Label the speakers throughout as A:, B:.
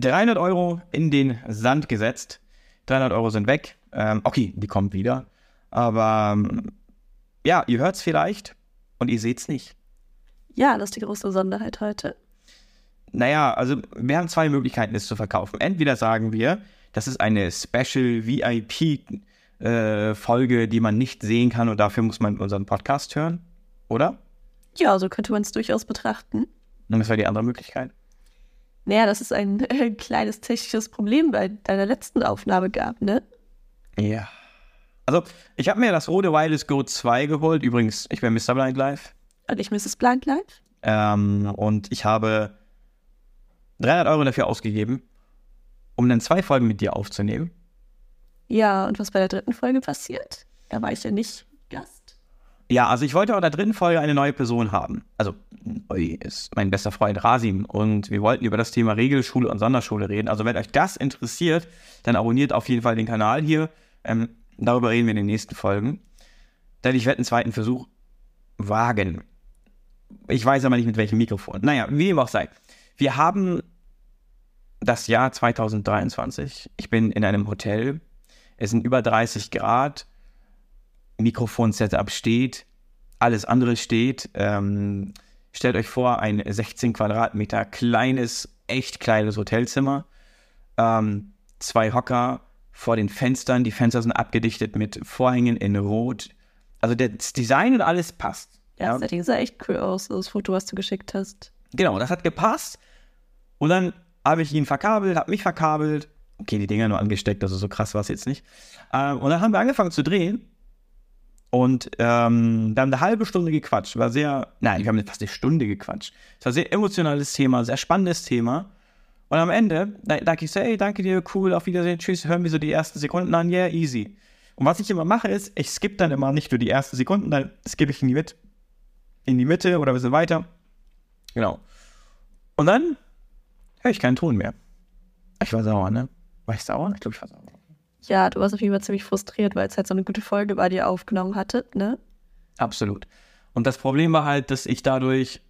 A: 300 Euro in den Sand gesetzt. 300 Euro sind weg. Ähm, okay, die kommen wieder. Aber ähm, ja, ihr hört es vielleicht und ihr seht es nicht.
B: Ja, das ist die große Besonderheit heute.
A: Naja, also wir haben zwei Möglichkeiten, es zu verkaufen. Entweder sagen wir, das ist eine Special VIP äh, Folge, die man nicht sehen kann und dafür muss man unseren Podcast hören, oder?
B: Ja, so könnte man es durchaus betrachten.
A: Und was wäre die andere Möglichkeit?
B: Naja, dass es ein äh, kleines technisches Problem bei deiner letzten Aufnahme gab, ne?
A: Ja. Also, ich habe mir das Rode Wireless Go 2 geholt. Übrigens, ich bin Mr. Blind Live.
B: Und ich Mrs. Blind Live.
A: Ähm, und ich habe 300 Euro dafür ausgegeben, um dann zwei Folgen mit dir aufzunehmen.
B: Ja, und was bei der dritten Folge passiert? Da war ich ja nicht Gast.
A: Ja, also ich wollte auch in der dritten Folge eine neue Person haben. Also, ist mein bester Freund Rasim. Und wir wollten über das Thema Regelschule und Sonderschule reden. Also, wenn euch das interessiert, dann abonniert auf jeden Fall den Kanal hier. Ähm, darüber reden wir in den nächsten Folgen. Denn ich werde einen zweiten Versuch wagen. Ich weiß aber nicht mit welchem Mikrofon. Naja, wie dem auch sei. Wir haben das Jahr 2023. Ich bin in einem Hotel. Es sind über 30 Grad. Mikrofon-Setup steht. Alles andere steht. Ähm, stellt euch vor, ein 16 Quadratmeter kleines, echt kleines Hotelzimmer. Ähm, zwei Hocker vor den Fenstern. Die Fenster sind abgedichtet mit Vorhängen in Rot. Also das Design und alles passt.
B: Ja, das Setting sah echt cool aus, das Foto, was du geschickt hast.
A: Genau, das hat gepasst. Und dann habe ich ihn verkabelt, habe mich verkabelt. Okay, die Dinger nur angesteckt, also so krass war es jetzt nicht. Ähm, und dann haben wir angefangen zu drehen. Und ähm, wir haben eine halbe Stunde gequatscht. War sehr, nein, wir haben fast eine Stunde gequatscht. Es war ein sehr emotionales Thema, sehr spannendes Thema. Und am Ende da, dachte ich so, ey, danke dir, cool, auf Wiedersehen, tschüss, hören wir so die ersten Sekunden an, yeah, easy. Und was ich immer mache, ist, ich skippe dann immer nicht nur die ersten Sekunden, dann skippe ich in die Mitte, in die Mitte oder ein bisschen weiter. Genau. Und dann höre ich keinen Ton mehr. Ich war sauer, ne? War ich sauer? Ich glaube, ich war sauer.
B: Ja, du warst auf jeden Fall ziemlich frustriert, weil es halt so eine gute Folge bei dir aufgenommen hattet, ne?
A: Absolut. Und das Problem war halt, dass ich dadurch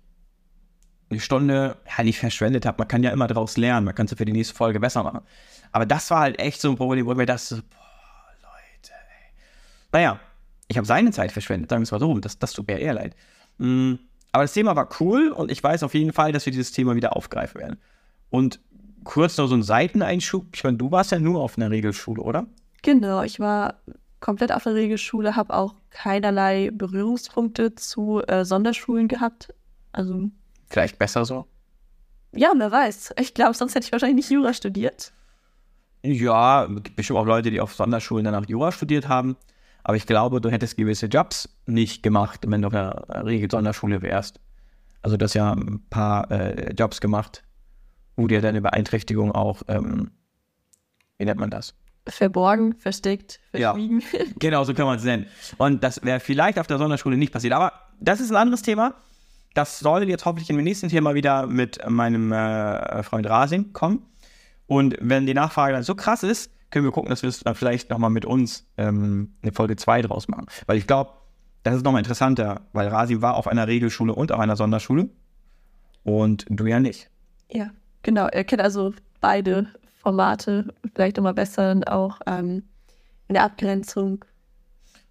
A: eine Stunde, ja, nicht verschwendet habe. Man kann ja immer daraus lernen. Man kann es für die nächste Folge besser machen. Aber das war halt echt so ein Problem, wo ich mir dachte, boah, Leute, ey. Naja, ich habe seine Zeit verschwendet, sagen wir es mal so. Das, das tut mir eher leid. Mm, Aber das Thema war cool und ich weiß auf jeden Fall, dass wir dieses Thema wieder aufgreifen werden. Und kurz noch so ein Seiteneinschub. Ich meine, du warst ja nur auf einer Regelschule, oder?
B: Genau, ich war komplett auf der Regelschule, habe auch keinerlei Berührungspunkte zu äh, Sonderschulen gehabt. Also,
A: Vielleicht besser so.
B: ja, wer weiß. Ich glaube, sonst hätte ich wahrscheinlich nicht Jura studiert.
A: Ja, es gibt bestimmt auch Leute, die auf Sonderschulen danach Jura studiert haben. Aber ich glaube, du hättest gewisse Jobs nicht gemacht, wenn du auf einer Regel-Sonderschule wärst. Also du hast ja ein paar äh, Jobs gemacht, wo dir deine Beeinträchtigung auch, ähm, wie nennt man das?
B: Verborgen, versteckt,
A: Ja.
B: verschwiegen.
A: Genau, so kann man es nennen. Und das wäre vielleicht auf der Sonderschule nicht passiert. Aber das ist ein anderes Thema. Das soll jetzt hoffentlich in dem nächsten Thema wieder mit meinem äh, Freund Rasim kommen. Und wenn die Nachfrage dann so krass ist, können wir gucken, dass wir es dann vielleicht nochmal mit uns ähm, eine Folge 2 draus machen. Weil ich glaube, das ist nochmal interessanter, weil Rasim war auf einer Regelschule und auf einer Sonderschule. Und du ja nicht.
B: Ja, genau. Er kennt also beide Formate, vielleicht nochmal besser und auch ähm, in der Abgrenzung.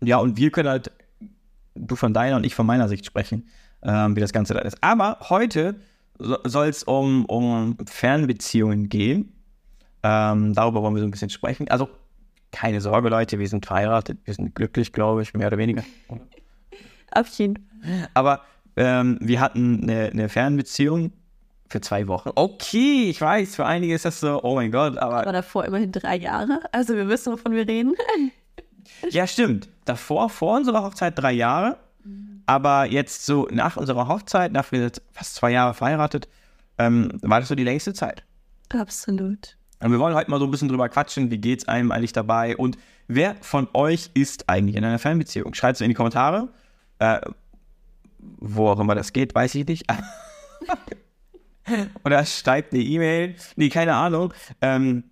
A: Ja, und wir können halt, du von deiner und ich von meiner Sicht sprechen, ähm, wie das Ganze da ist. Aber heute so, soll es um, um Fernbeziehungen gehen. Ähm, darüber wollen wir so ein bisschen sprechen. Also, keine Sorge, Leute, wir sind verheiratet, wir sind glücklich, glaube ich, mehr oder weniger.
B: Auf jeden Fall.
A: Aber ähm, wir hatten eine, eine Fernbeziehung für zwei Wochen. Okay, ich weiß, für einige ist das so, oh mein Gott, aber
B: War davor immerhin drei Jahre. Also wir wissen, wovon wir reden.
A: Ja, stimmt. Davor, vor unserer Hochzeit drei Jahre. Aber jetzt so nach unserer Hochzeit, nach wir jetzt fast zwei Jahre verheiratet, ähm, war das so die längste Zeit.
B: Absolut.
A: Und wir wollen heute mal so ein bisschen drüber quatschen, wie geht's einem eigentlich dabei und wer von euch ist eigentlich in einer Fernbeziehung? Schreibt es in die Kommentare. Äh, wo auch immer das geht, weiß ich nicht. Oder schreibt eine E-Mail. Nee, keine Ahnung. Ähm,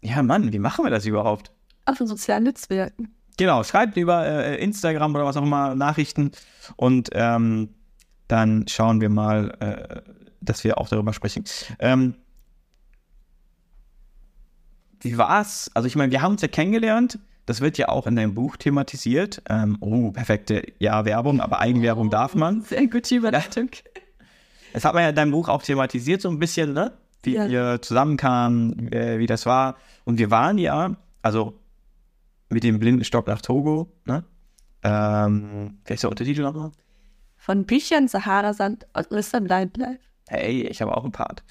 A: ja, Mann, wie machen wir das überhaupt?
B: Auf den sozialen Netzwerken.
A: Genau, schreibt über äh, Instagram oder was auch immer Nachrichten und ähm, dann schauen wir mal, äh, dass wir auch darüber sprechen. Ähm, wie war's? Also ich meine, wir haben uns ja kennengelernt. Das wird ja auch in deinem Buch thematisiert. Ähm, oh, perfekte ja Werbung, aber Eigenwerbung darf man.
B: Sehr gute Überleitung.
A: Das hat man ja in deinem Buch auch thematisiert so ein bisschen, ne? Wie
B: Ja.
A: wir zusammenkamen, äh, wie das war. Und wir waren ja, also mit dem blinden Stock nach Togo, ne? Ähm, wer ist der Untertitel nochmal?
B: Von Büchern, Sahara-Sand und Mr. Blindlife.
A: Hey, ich habe auch einen Part.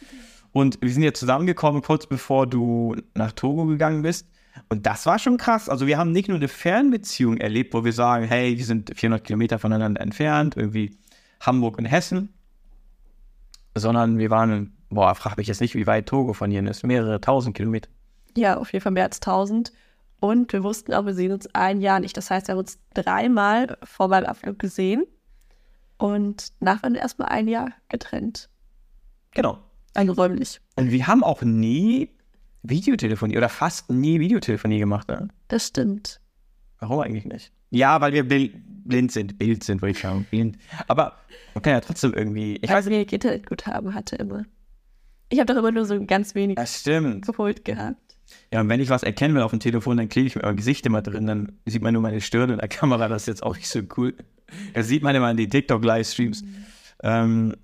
A: Und wir sind ja zusammengekommen, kurz bevor du nach Togo gegangen bist. Und das war schon krass. Also wir haben nicht nur eine Fernbeziehung erlebt, wo wir sagen, hey, wir sind 400 Kilometer voneinander entfernt, irgendwie Hamburg und Hessen, sondern wir waren, boah, frag mich jetzt nicht, wie weit Togo von hier ist, mehrere tausend Kilometer.
B: Ja, auf jeden Fall mehr als 1000. Und wir wussten auch, wir sehen uns ein Jahr nicht. Das heißt, wir haben uns dreimal vor meinem Abflug gesehen. Und danach waren wir erstmal ein Jahr getrennt.
A: Genau.
B: Also räumlich.
A: Und wir haben auch nie Videotelefonie oder fast nie Videotelefonie gemacht. Ne?
B: Das stimmt.
A: Warum eigentlich nicht? Ja, weil wir blind sind, Bild sind, würde ich sagen. Blind. Aber man kann ja trotzdem irgendwie. Ich
B: Weil
A: weiß nicht.
B: Internetguthaben hatte immer. Ich habe doch immer nur so ganz wenig
A: Das stimmt.
B: geholt gehabt.
A: Ja, und wenn ich was erkennen will auf dem Telefon, dann klebe ich mir mein Gesicht immer drin. Dann sieht man nur meine Stirn in der Kamera. Das ist jetzt auch nicht so cool. Das sieht man immer in den TikTok-Livestreams. Ähm,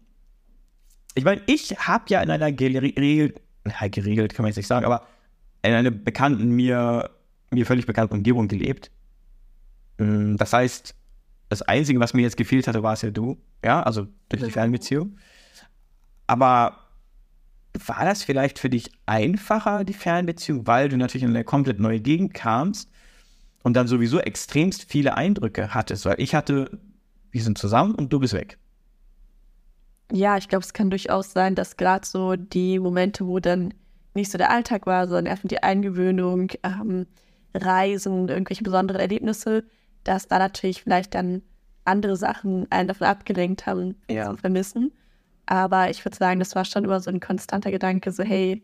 A: ich meine, ich habe ja in einer geregelt, ja, geregelt kann man jetzt nicht sagen, aber in einer bekannten, mir, mir völlig bekannten Umgebung gelebt. Ähm, Das heißt, das Einzige, was mir jetzt gefehlt hatte, war es ja du. Ja, also durch die Fernbeziehung. Aber war das vielleicht für dich einfacher, die Fernbeziehung, weil du natürlich in eine komplett neue Gegend kamst und dann sowieso extremst viele Eindrücke hattest? Weil ich hatte, wir sind zusammen und du bist weg.
B: Ja, ich glaube, es kann durchaus sein, dass gerade so die Momente, wo dann nicht so der Alltag war, sondern erstmal die Eingewöhnung, ähm, Reisen, irgendwelche besonderen Erlebnisse, dass da natürlich vielleicht dann andere Sachen einen davon abgelenkt haben,
A: Ja.
B: zu vermissen. Aber ich würde sagen, das war schon immer so ein konstanter Gedanke, so hey,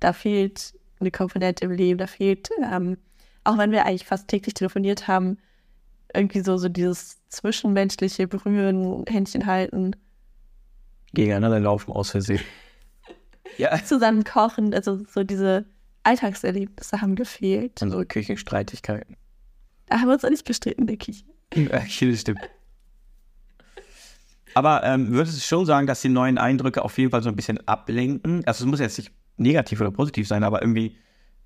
B: da fehlt eine Komponente im Leben, da fehlt, ähm, auch wenn wir eigentlich fast täglich telefoniert haben, irgendwie so, so dieses zwischenmenschliche Berühren, Händchen halten.
A: Gegeneinander laufen aus Versehen. ja,
B: zusammen kochen, also so diese Alltagserlebnisse haben gefehlt.
A: unsere Küchenstreitigkeiten.
B: Da haben wir uns auch nicht gestritten, denke ich.
A: Ja, das stimmt. Aber ähm, würdest du schon sagen, dass die neuen Eindrücke auf jeden Fall so ein bisschen ablenken? Also es muss jetzt nicht negativ oder positiv sein, aber irgendwie,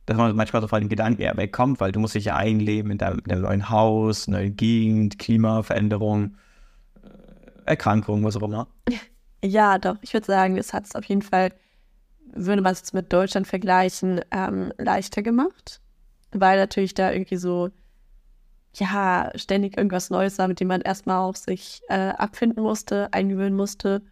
A: dass man manchmal so von den Gedanken eher wegkommt, weil du musst dich ja einleben in deinem, in deinem neuen Haus, neue Gegend, Klimaveränderung, äh, Erkrankung, was auch immer.
B: Ja, doch, ich würde sagen, es hat es auf jeden Fall, würde man es jetzt mit Deutschland vergleichen, ähm, leichter gemacht. Weil natürlich da irgendwie so, ja, ständig irgendwas Neues war, mit dem man erstmal auch sich äh, abfinden musste, eingewöhnen musste.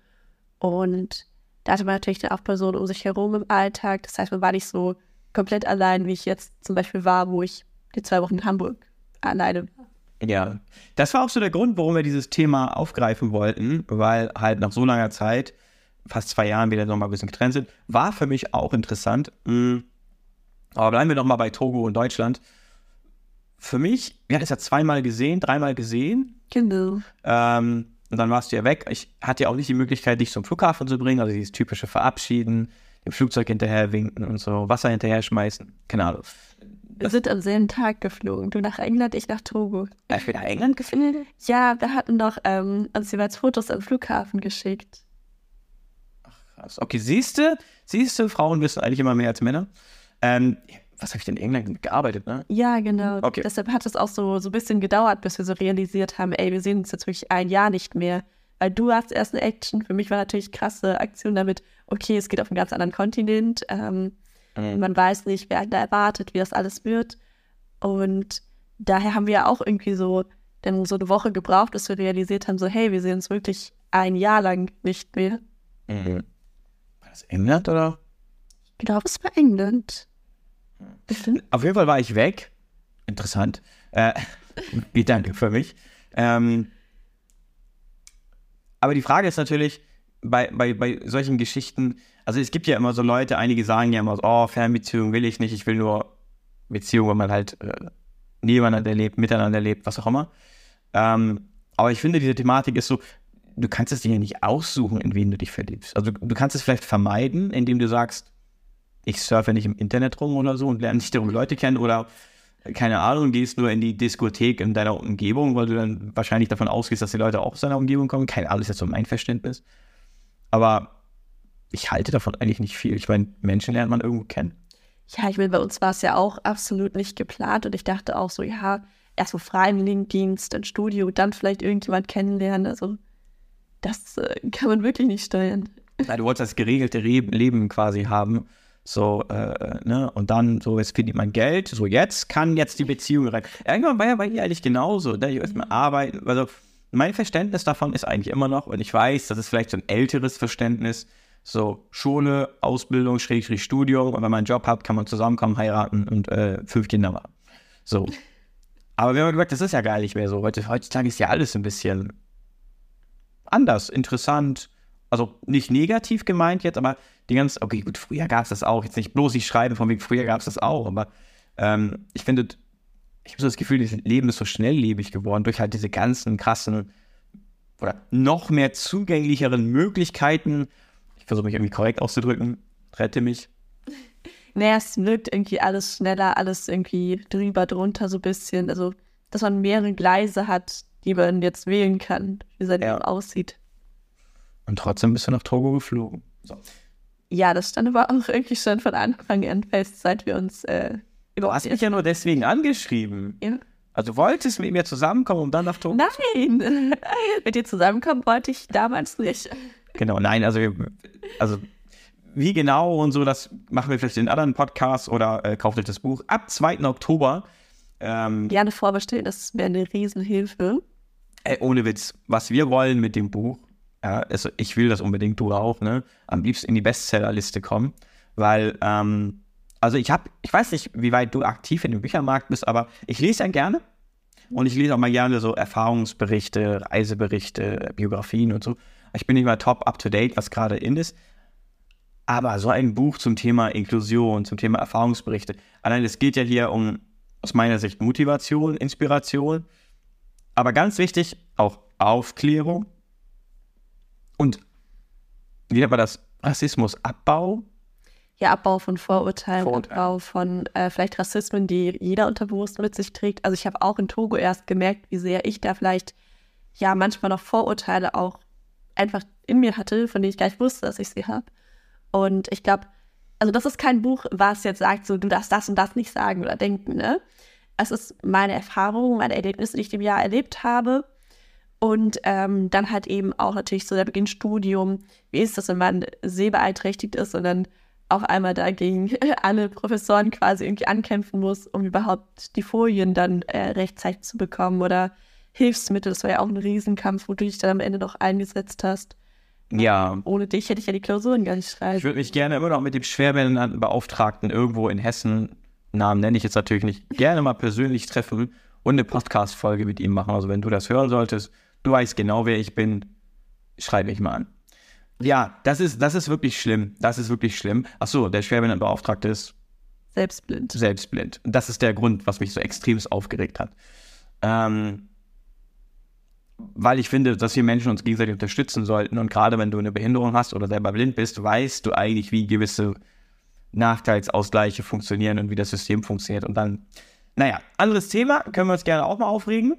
B: Und da hatte man natürlich dann auch Personen um sich herum im Alltag. Das heißt, man war nicht so komplett allein, wie ich jetzt zum Beispiel war, wo ich die zwei Wochen in Hamburg alleine war.
A: Ja, das war auch so der Grund, warum wir dieses Thema aufgreifen wollten, weil halt nach so langer Zeit, fast zwei Jahren wieder nochmal ein bisschen getrennt sind, war für mich auch interessant. Mm. Aber bleiben wir nochmal bei Togo und Deutschland. Für mich, wir hatten es ja zweimal gesehen, dreimal gesehen.
B: Genau.
A: Ähm, und dann warst du ja weg. Ich hatte ja auch nicht die Möglichkeit, dich zum Flughafen zu bringen, also dieses typische Verabschieden, dem Flugzeug hinterher winken und so, Wasser hinterher schmeißen. Keine Ahnung.
B: Wir sind am selben Tag geflogen. Du nach England, ich nach Togo.
A: Äh, Ich bin nach England geflogen.
B: Ja, wir hatten doch ähm, uns jeweils Fotos am Flughafen geschickt.
A: Krass. Okay, siehst du, siehst du, Frauen wissen eigentlich immer mehr als Männer. Ähm, was habe ich denn in England gearbeitet, ne?
B: Ja, genau.
A: Okay.
B: Deshalb hat es auch so, so ein bisschen gedauert, bis wir so realisiert haben, ey, wir sehen uns jetzt wirklich ein Jahr nicht mehr. Weil du hast erst eine Action. Für mich war natürlich krasse Aktion damit, okay, es geht auf einen ganz anderen Kontinent. Ähm,
A: Mhm.
B: Man weiß nicht, wer da erwartet, wie das alles wird. Und daher haben wir auch irgendwie so dann so eine Woche gebraucht, bis wir realisiert haben, so, hey, wir sehen uns wirklich ein Jahr lang nicht mehr.
A: Mhm. War das England oder?
B: Ich glaube, es war England. Bestimmt.
A: Auf jeden Fall war ich weg. Interessant. Äh, Danke für mich. Ähm, aber die Frage ist natürlich, bei, bei, bei solchen Geschichten, also es gibt ja immer so Leute, einige sagen ja immer so, oh, Fernbeziehung will ich nicht, ich will nur Beziehung, wo man halt äh, nebeneinander lebt, miteinander lebt, was auch immer. Ähm, aber ich finde, diese Thematik ist so, du kannst es dir ja nicht aussuchen, in wen du dich verliebst. Also du kannst es vielleicht vermeiden, indem du sagst, ich surfe nicht im Internet rum oder so und lerne nicht darum Leute kennen oder keine Ahnung, gehst nur in die Diskothek in deiner Umgebung, weil du dann wahrscheinlich davon ausgehst, dass die Leute auch aus deiner Umgebung kommen. Keine Ahnung, ist jetzt so mein Verständnis. Aber ich halte davon eigentlich nicht viel. Ich meine, Menschen lernt man irgendwo kennen.
B: Ja, ich meine, bei uns war es ja auch absolut nicht geplant und ich dachte auch so, ja, erst so Freiwilligendienst, dann Studio, dann vielleicht irgendjemand kennenlernen. Also das äh, kann man wirklich nicht steuern.
A: Ja, du wolltest das geregelte Re Leben quasi haben. So, äh, ne, und dann, so, jetzt verdient man Geld, so, jetzt kann jetzt die Beziehung rein. Irgendwann war ja bei ihr eigentlich genauso, da ich erstmal arbeiten, also mein Verständnis davon ist eigentlich immer noch, und ich weiß, das ist vielleicht so ein älteres Verständnis, so Schule, Ausbildung, Schrägstrich Studium, und wenn man einen Job hat, kann man zusammenkommen, heiraten und äh, fünf Kinder machen. So. Aber wir haben gesagt, das ist ja gar nicht mehr so. Heutzutage ist ja alles ein bisschen anders, interessant, also nicht negativ gemeint jetzt, aber die ganze, okay, gut, früher gab es das auch, jetzt nicht bloß ich schreibe, von wegen früher gab es das auch, aber ähm, ich finde, ich habe so das Gefühl, das Leben ist so schnelllebig geworden durch halt diese ganzen krassen oder noch mehr zugänglicheren Möglichkeiten. Ich versuche mich irgendwie korrekt auszudrücken, rette mich.
B: Naja, es wirkt irgendwie alles schneller, alles irgendwie drüber, drunter so ein bisschen. Also, dass man mehrere Gleise hat, die man jetzt wählen kann, wie sein ja. Leben aussieht.
A: Und trotzdem bist du nach Togo geflogen. So.
B: Ja, das stand aber auch irgendwie schon von Anfang an fest, seit wir uns. Äh,
A: du hast mich ja nur deswegen angeschrieben. Ja. Also du wolltest mit mir zusammenkommen, um dann nach Togo
B: Nein, mit dir zusammenkommen wollte ich damals nicht.
A: Genau, nein, also, also wie genau und so, das machen wir vielleicht in anderen Podcasts oder äh, kauft euch das Buch ab 2. Oktober.
B: Ähm, Gerne vorbestellen, das wäre eine Riesenhilfe.
A: Äh, ohne Witz, was wir wollen mit dem Buch ja, also ich will das unbedingt, du auch, ne? Am liebsten in die Bestsellerliste kommen, weil, ähm, also ich habe, ich weiß nicht, wie weit du aktiv in dem Büchermarkt bist, aber ich lese ja gerne und ich lese auch mal gerne so Erfahrungsberichte, Reiseberichte, Biografien und so. Ich bin nicht mal top up to date, was gerade in ist. Aber so ein Buch zum Thema Inklusion, zum Thema Erfahrungsberichte, allein es geht ja hier um aus meiner Sicht Motivation, Inspiration, aber ganz wichtig auch Aufklärung und wie nennt man das? Rassismusabbau?
B: Ja, Abbau von Vorurteilen, Vorurteil. Abbau von äh, vielleicht Rassismen, die jeder unterbewusst mit sich trägt. Also ich habe auch in Togo erst gemerkt, wie sehr ich da vielleicht ja manchmal noch Vorurteile auch einfach in mir hatte, von denen ich gar nicht wusste, dass ich sie habe. Und ich glaube, also das ist kein Buch, was jetzt sagt, so du darfst das und das nicht sagen oder denken, ne? Es ist meine Erfahrung, meine Erlebnisse, die ich im Jahr erlebt habe und ähm, dann halt eben auch natürlich so der Beginn Studium. Wie ist das, wenn man sehbeeinträchtigt ist und dann auch einmal dagegen alle Professoren quasi irgendwie ankämpfen muss, um überhaupt die Folien dann äh, rechtzeitig zu bekommen oder Hilfsmittel. Das war ja auch ein Riesenkampf, wo du dich dann am Ende noch eingesetzt hast.
A: Ja.
B: Ohne dich hätte ich ja die Klausuren gar nicht schreiben.
A: Ich würde mich gerne immer noch mit dem Schwerbehindertenbeauftragten irgendwo in Hessen, Namen nenne ich jetzt natürlich nicht, gerne mal persönlich treffen und eine Podcast-Folge mit ihm machen. Also wenn du das hören solltest, du weißt genau, wer ich bin, schreib mich mal an. Ja, das ist, das ist wirklich schlimm. Das ist wirklich schlimm. Achso, der Schwerbehindertenbeauftragte ist
B: selbstblind.
A: Selbstblind. Das ist der Grund, was mich so extremst aufgeregt hat. Ähm, weil ich finde, dass wir Menschen uns gegenseitig unterstützen sollten. Und gerade wenn du eine Behinderung hast oder selber blind bist, weißt du eigentlich, wie gewisse Nachteilsausgleiche funktionieren und wie das System funktioniert. Und dann, naja, anderes Thema, können wir uns gerne auch mal aufregen.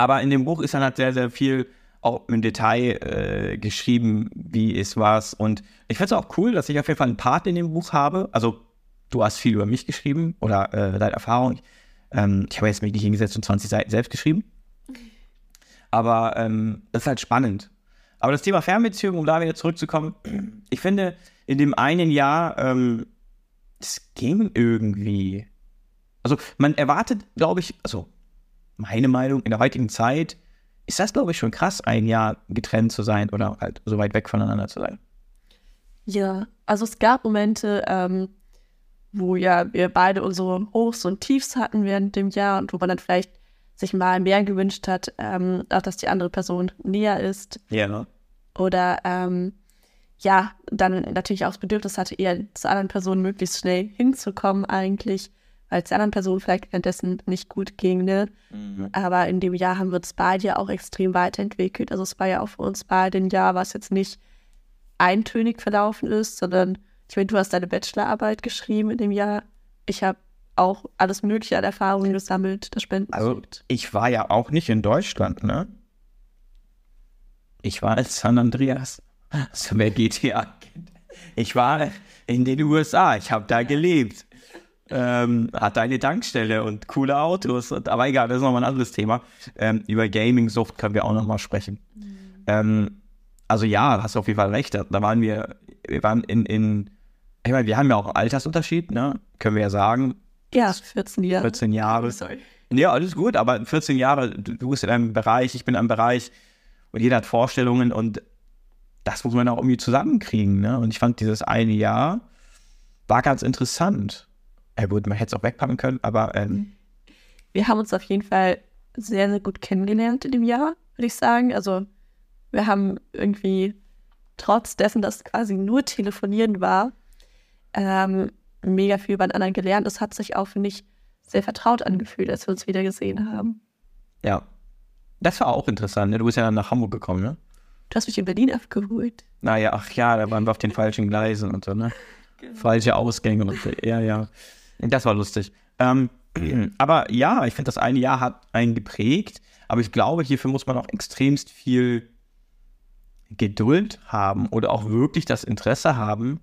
A: Aber in dem Buch ist dann halt sehr, sehr viel auch im Detail äh, geschrieben, wie es war. Und ich finde es auch cool, dass ich auf jeden Fall einen Part in dem Buch habe. Also, du hast viel über mich geschrieben oder äh, deine Erfahrung. Ähm, ich habe jetzt mich nicht hingesetzt und 20 Seiten selbst geschrieben. Aber ähm, das ist halt spannend. Aber das Thema Fernbeziehung, um da wieder zurückzukommen, ich finde, in dem einen Jahr, ähm, es ging irgendwie. Also, man erwartet, glaube ich, also meine Meinung, in der heutigen Zeit ist das, glaube ich, schon krass, ein Jahr getrennt zu sein oder halt so weit weg voneinander zu sein.
B: Ja, also es gab Momente, ähm, wo ja wir beide unsere Hochs und Tiefs hatten während dem Jahr und wo man dann vielleicht sich mal mehr gewünscht hat, ähm, auch dass die andere Person näher ist.
A: Ja.
B: Oder ähm, ja, dann natürlich auch das Bedürfnis hatte, eher zur anderen Person möglichst schnell hinzukommen eigentlich weil es der anderen Person vielleicht währenddessen nicht gut ging. Ne? Mhm. Aber in dem Jahr haben wir uns beide ja auch extrem weiterentwickelt. Also es war ja auch für uns beide ein Jahr, was jetzt nicht eintönig verlaufen ist, sondern Ich meine, du hast deine Bachelorarbeit geschrieben in dem Jahr. Ich habe auch alles Mögliche an Erfahrungen gesammelt, das Spenden.
A: Also, ich war ja auch nicht in Deutschland, ne? Ich war in San Andreas. So wer GTA kennt. Ich war in den USA. Ich habe da gelebt. Ähm, hatte eine Tankstelle und coole Autos. Und, aber egal, das ist nochmal ein anderes Thema. Ähm, über Gaming-Sucht können wir auch nochmal sprechen. Mhm. Ähm, also ja, hast du auf jeden Fall recht. Da waren wir, wir waren in, in ich meine, wir haben ja auch einen Altersunterschied, ne? Können wir ja sagen.
B: Ja, 14 Jahre.
A: 14 Jahre. Sorry. Ja, alles gut, aber 14 Jahre, du, du bist in einem Bereich, ich bin in einem Bereich und jeder hat Vorstellungen und das muss man auch irgendwie zusammenkriegen. Ne? Und ich fand dieses eine Jahr war ganz interessant. Ja, gut, man hätte es auch wegpacken können, aber. Ähm,
B: wir haben uns auf jeden Fall sehr, sehr gut kennengelernt in dem Jahr, würde ich sagen. Also, wir haben irgendwie trotz dessen, dass quasi nur telefonieren war, ähm, mega viel bei den anderen gelernt. Es hat sich auch, finde ich, sehr vertraut angefühlt, als wir uns wieder gesehen haben.
A: Ja. Das war auch interessant. Ne? Du bist ja dann nach Hamburg gekommen, ne?
B: Du hast mich in Berlin abgeholt.
A: Naja, ach ja, da waren wir auf den falschen Gleisen und so, ne? Genau. Falsche Ausgänge und so. Ja, ja. Das war lustig. Ähm, aber ja, ich finde, das eine Jahr hat einen geprägt. Aber ich glaube, hierfür muss man auch extremst viel Geduld haben oder auch wirklich das Interesse haben,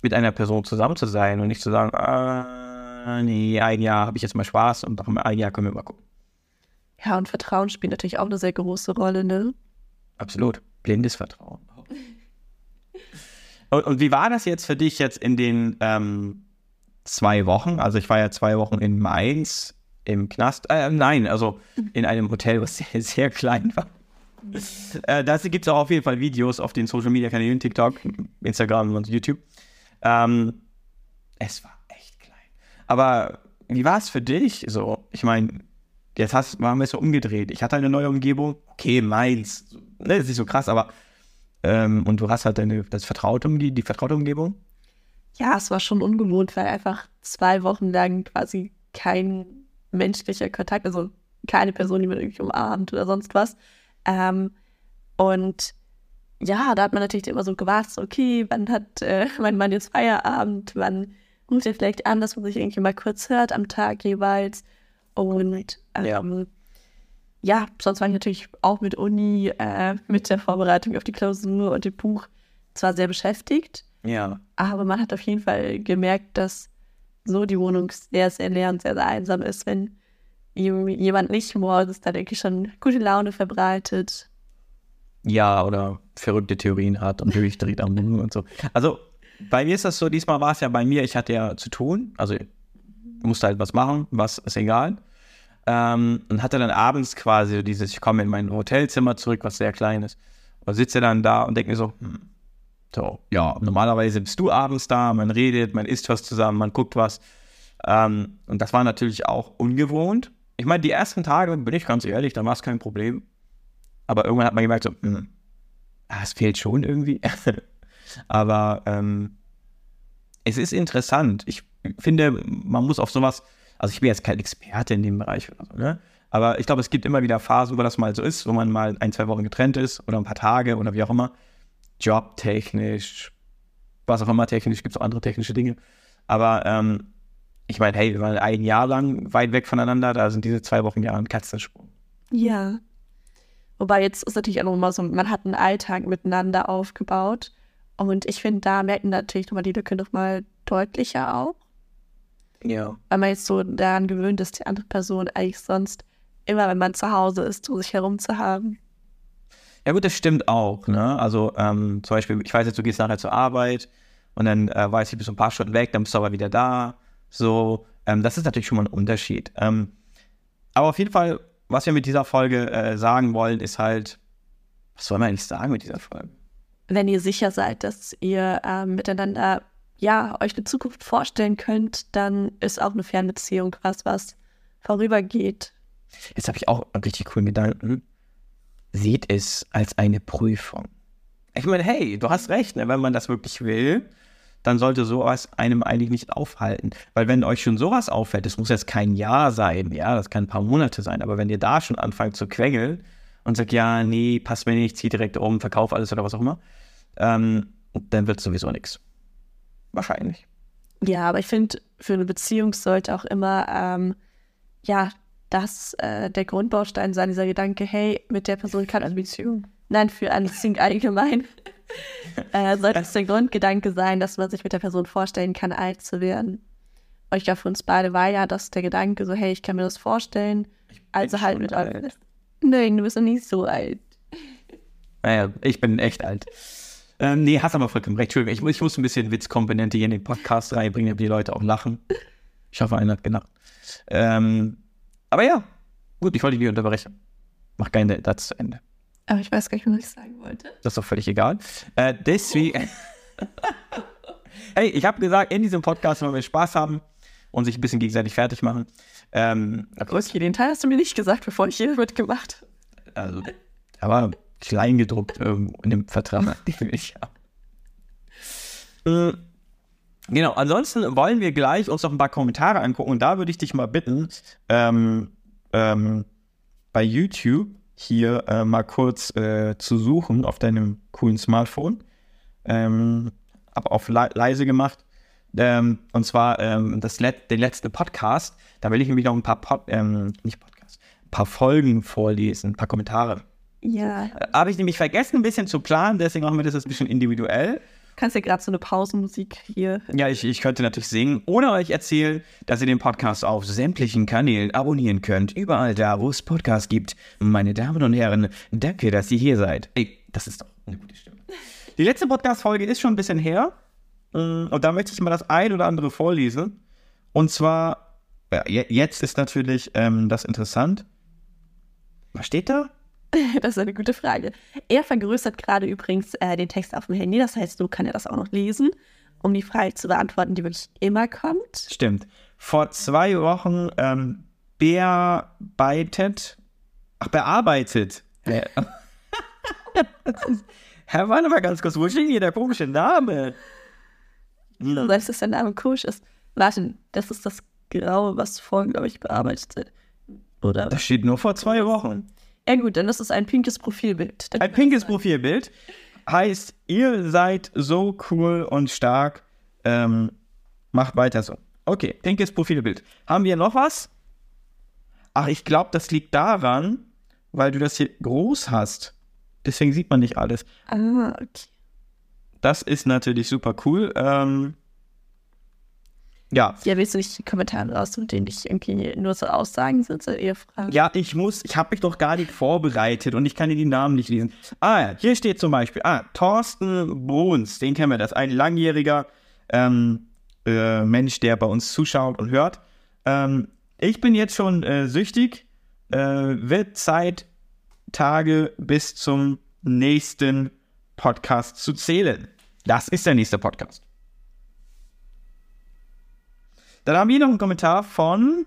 A: mit einer Person zusammen zu sein und nicht zu sagen, ah, nee, ein Jahr habe ich jetzt mal Spaß und nach einem Jahr können wir mal gucken.
B: Ja, und Vertrauen spielt natürlich auch eine sehr große Rolle, ne?
A: Absolut blindes Vertrauen. Und, und, wie war das jetzt für dich jetzt in den ähm, zwei Wochen? Also ich war ja zwei Wochen in Mainz im Knast. Äh, nein, also in einem Hotel, was sehr, sehr klein war. äh, dazu gibt es auch auf jeden Fall Videos auf den Social Media Kanälen, TikTok, Instagram und YouTube. Ähm, es war echt klein. Aber wie war es für dich? So, ich meine, jetzt hast, waren wir so umgedreht. Ich hatte eine neue Umgebung. Okay, Mainz, ne, ist nicht so krass, aber ähm, und du hast halt deine, das vertraute, die, die vertraute Umgebung?
B: Ja, es war schon ungewohnt, weil einfach zwei Wochen lang quasi kein menschlicher Kontakt, also keine Person, die man irgendwie umarmt oder sonst was. Ähm, und ja, da hat man natürlich immer so gewartet, okay, wann hat äh, mein Mann jetzt Feierabend, wann ruft er vielleicht an, dass man sich irgendwie mal kurz hört am Tag jeweils. Und ähm, ja ja, sonst war ich natürlich auch mit Uni, äh, mit der Vorbereitung auf die Klausur und dem Buch zwar sehr beschäftigt.
A: Ja.
B: Aber man hat auf jeden Fall gemerkt, dass so die Wohnung sehr, sehr leer und sehr, sehr einsam ist, wenn jemand nicht morgens da denke ich schon gute Laune verbreitet.
A: Ja, oder verrückte Theorien hat und durchdreht am Mund und so. Also bei mir ist das so, diesmal war es ja bei mir, ich hatte ja zu tun, also ich musste halt was machen, was ist egal. Ähm, und hatte dann abends quasi dieses, ich komme in mein Hotelzimmer zurück, was sehr klein ist, und sitze dann da und denke mir so, hm, so, ja, normalerweise bist du abends da, man redet, man isst was zusammen, man guckt was. Ähm, und das war natürlich auch ungewohnt. Ich meine, die ersten Tage, bin ich ganz ehrlich, da war es kein Problem. Aber irgendwann hat man gemerkt, so, hm, ah, es fehlt schon irgendwie. Aber ähm, es ist interessant. Ich finde, man muss auf sowas also ich bin jetzt kein Experte in dem Bereich oder so, ne? Aber ich glaube, es gibt immer wieder Phasen, wo das mal so ist, wo man mal ein, zwei Wochen getrennt ist oder ein paar Tage oder wie auch immer. Jobtechnisch, was auch immer technisch, gibt es auch andere technische Dinge. Aber ähm, ich meine, hey, wir waren ein Jahr lang weit weg voneinander, da sind diese zwei Wochen ja ein Katzensprung.
B: Ja. Wobei jetzt ist natürlich auch nochmal so, man hat einen Alltag miteinander aufgebaut. Und ich finde, da merken natürlich nochmal die Lücke nochmal deutlicher auch.
A: Ja.
B: Weil man jetzt so daran gewöhnt ist, die andere Person eigentlich sonst immer, wenn man zu Hause ist, um sich herum zu haben.
A: Ja gut, das stimmt auch. Ne? Also ähm, zum Beispiel, ich weiß jetzt, du gehst nachher zur Arbeit und dann äh, weiß ich, bist ein paar Stunden weg, dann bist du aber wieder da. So, ähm, das ist natürlich schon mal ein Unterschied. Ähm, aber auf jeden Fall, was wir mit dieser Folge äh, sagen wollen, ist halt, was soll man eigentlich sagen mit dieser Folge?
B: Wenn ihr sicher seid, dass ihr äh, miteinander ja, euch eine Zukunft vorstellen könnt, dann ist auch eine Fernbeziehung was, was vorübergeht.
A: Jetzt habe ich auch einen richtig coolen Gedanken. Seht es als eine Prüfung. Ich meine, hey, du hast recht, ne? wenn man das wirklich will, dann sollte sowas einem eigentlich nicht aufhalten. Weil wenn euch schon sowas auffällt, das muss jetzt kein Jahr sein, ja, das kann ein paar Monate sein, aber wenn ihr da schon anfangt zu quengeln und sagt, ja, nee, passt mir nicht, zieh direkt um, verkauf alles oder was auch immer, ähm, dann wird es sowieso nichts. wahrscheinlich.
B: Ja, aber ich finde, für eine Beziehung sollte auch immer, ähm, ja, das äh, der Grundbaustein sein, dieser Gedanke, hey, mit der Person kann eine Beziehung. Nein, für eine Beziehung allgemein äh, sollte es der Grundgedanke sein, dass man sich mit der Person vorstellen kann, alt zu werden. Und ich glaube, für uns beide war ja das der Gedanke, so, hey, ich kann mir das vorstellen. Also halt mit alt. Nein, du bist noch nicht so alt.
A: Naja, ich bin echt alt. Ähm, nee, hast aber vollkommen recht. Entschuldigung, ich, muss- ich muss ein bisschen Witzkomponente hier in den Podcast reinbringen, damit die Leute auch lachen. Ich hoffe, einer hat gelacht. Ähm, aber ja, gut, ich wollte dich nicht unterbrechen. Mach gerne das zu Ende.
B: Aber ich weiß gar nicht, was ich sagen wollte.
A: Das ist doch völlig egal. Äh, deswegen. hey, ich habe gesagt, in diesem Podcast wollen wir Spaß haben und sich ein bisschen gegenseitig fertig machen. Ähm,
B: Okay, den Teil hast du mir nicht gesagt, bevor ich hier mitgemacht habe.
A: also, aber klein gedruckt irgendwo in dem Vertrag, den ich habe. Genau, ansonsten wollen wir gleich uns noch ein paar Kommentare angucken und da würde ich dich mal bitten, ähm, ähm, bei YouTube hier äh, mal kurz äh, zu suchen auf deinem coolen Smartphone. Ähm, aber auf le leise gemacht. Ähm, und zwar ähm, das Let der letzte Podcast. Da will ich nämlich noch ein paar Pod ähm, nicht Podcast, ein paar Folgen vorlesen, ein paar Kommentare.
B: Ja.
A: Äh, Habe ich nämlich vergessen, ein bisschen zu planen, deswegen machen wir das jetzt ein bisschen individuell.
B: Kannst ja gerade so eine Pausenmusik hier.
A: Ja, ich, ich könnte natürlich singen oder euch erzählen, dass ihr den Podcast auf sämtlichen Kanälen abonnieren könnt. Überall da, wo es Podcasts gibt. Meine Damen und Herren, danke, dass ihr hier seid. Ey, das ist doch eine gute Stimme. Die letzte Podcast-Folge ist schon ein bisschen her. Mm, Und da möchte ich mal das ein oder andere vorlesen. Und zwar, ja, je- jetzt ist natürlich ähm, das interessant. Was steht da?
B: Das ist eine gute Frage. Er vergrößert gerade übrigens äh, den Text auf dem Handy, das heißt, so kann er das auch noch lesen, um die Frage zu beantworten, die wirklich immer kommt.
A: Stimmt. Vor zwei Wochen ähm, bearbeitet. Ach, bearbeitet. Hä? Herr, warte mal ganz kurz. Wo steht hier der komische Name?
B: Das heißt, dass der Name Kusch ist. Warte, das ist das Graue, was vorhin, glaube ich, bearbeitet wird. Oder?
A: Das steht nur vor zwei Wochen.
B: Ja gut, dann ist es ein pinkes Profilbild. Dann
A: Ein pinkes Profilbild heißt, ihr seid so cool und stark. Ähm, macht weiter so. Okay, pinkes Profilbild. Haben wir noch was? Ach, ich glaube, das liegt daran, weil du das hier groß hast. Deswegen sieht man nicht alles.
B: Ah, okay.
A: Das ist natürlich super cool. Ähm, ja,
B: Ja, willst du nicht die Kommentare raus, mit denen ich irgendwie nur so Aussagen sind, so eher Fragen?
A: ja, ich muss, ich habe mich doch gar nicht vorbereitet und ich kann dir die Namen nicht lesen. Ah, ja, hier steht zum Beispiel, ah, Thorsten Bruns, den kennen wir, das ist ein langjähriger ähm, äh, Mensch, der bei uns zuschaut und hört. Ähm, ich bin jetzt schon äh, süchtig, äh, wird Zeit, Tage bis zum nächsten Podcast zu zählen. Das ist der nächste Podcast. Dann haben wir noch einen Kommentar von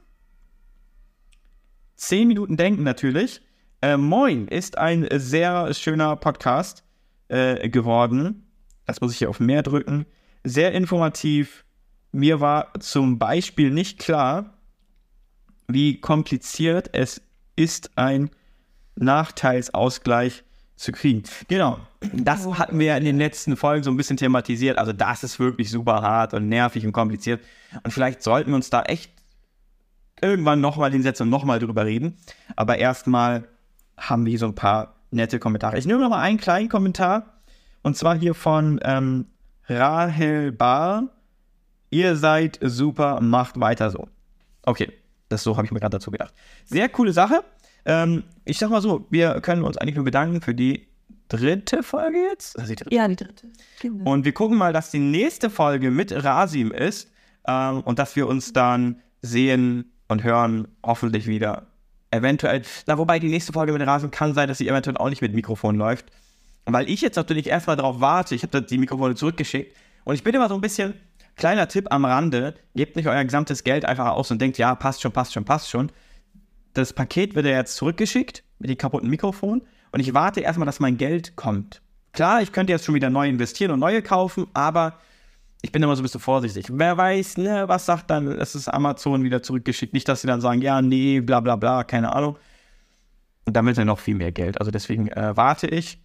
A: 10 Minuten Denken natürlich. Äh, Moin ist ein sehr schöner Podcast äh, geworden. Das muss ich hier auf mehr drücken. Sehr informativ. Mir war zum Beispiel nicht klar, wie kompliziert es ist, ein Nachteilsausgleich zu kriegen. Genau, das hatten wir in den letzten Folgen so ein bisschen thematisiert. Also das ist wirklich super hart und nervig und kompliziert. Und vielleicht sollten wir uns da echt irgendwann nochmal hinsetzen und nochmal drüber reden. Aber erstmal haben wir so ein paar nette Kommentare. Ich nehme noch mal einen kleinen Kommentar. Und zwar hier von ähm, Rahel Bar. Ihr seid super, macht weiter so. Okay, das so habe ich mir gerade dazu gedacht. Sehr coole Sache. Ähm, ich sag mal so, wir können uns eigentlich nur bedanken für die dritte Folge jetzt. Ist die dritte.
B: Ja, die dritte. Genau.
A: Und wir gucken mal, dass die nächste Folge mit Rasim ist ähm, und dass wir uns dann sehen und hören, hoffentlich wieder. Eventuell, na, wobei die nächste Folge mit Rasim kann sein, dass sie eventuell auch nicht mit Mikrofon läuft. Weil ich jetzt natürlich erstmal darauf warte, ich habe die Mikrofone zurückgeschickt und ich bin immer so ein bisschen, kleiner Tipp am Rande, gebt nicht euer gesamtes Geld einfach aus und denkt, ja, passt schon, passt schon, passt schon. Das Paket wird ja jetzt zurückgeschickt mit dem kaputten Mikrofon und ich warte erstmal, dass mein Geld kommt. Klar, ich könnte jetzt schon wieder neu investieren und neue kaufen, aber ich bin immer so ein bisschen vorsichtig. Wer weiß, ne, was sagt dann, es ist Amazon wieder zurückgeschickt. Nicht, dass sie dann sagen, ja, nee, bla bla bla, keine Ahnung. Und dann wird dann noch viel mehr Geld. Also deswegen äh, warte ich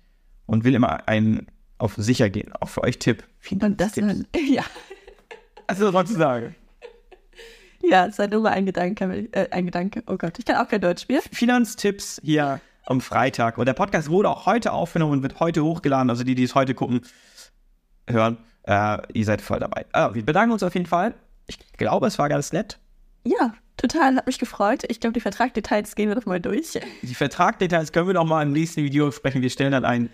A: und will immer einen auf sicher gehen. Auch für euch Tipp. Vielen Dank.
B: Und das
A: Tipps.
B: dann, ja.
A: Also was zu sagen.
B: Ja, es sei nur mal ein Gedanke, äh, ein Gedanke. Oh Gott, ich kann auch kein Deutsch mehr.
A: Finanztipps hier am Freitag. Und der Podcast wurde auch heute aufgenommen und wird heute hochgeladen. Also die, die es heute gucken, hören, äh, ihr seid voll dabei. Äh, wir bedanken uns auf jeden Fall. Ich glaube, es war ganz nett.
B: Ja, total, hat mich gefreut. Ich glaube, die Vertragdetails gehen wir doch mal durch.
A: Die Vertragdetails können wir noch mal im nächsten Video sprechen. Wir stellen dann ein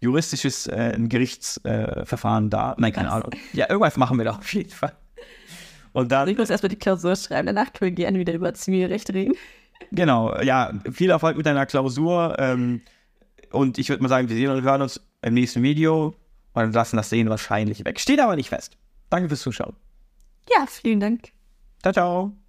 A: juristisches äh, Gerichtsverfahren äh, dar. Nein, keine Was? Ahnung. Ja, irgendwas machen wir da auf jeden Fall.
B: Und dann, also ich muss erstmal die Klausur schreiben, danach können wir gerne wieder über Zivilrecht reden.
A: Genau, ja, viel Erfolg mit deiner Klausur. Ähm, und ich würde mal sagen, wir sehen und hören uns im nächsten Video und lassen das Sehen wahrscheinlich weg. Steht aber nicht fest. Danke fürs Zuschauen.
B: Ja, vielen Dank.
A: Ciao, ciao.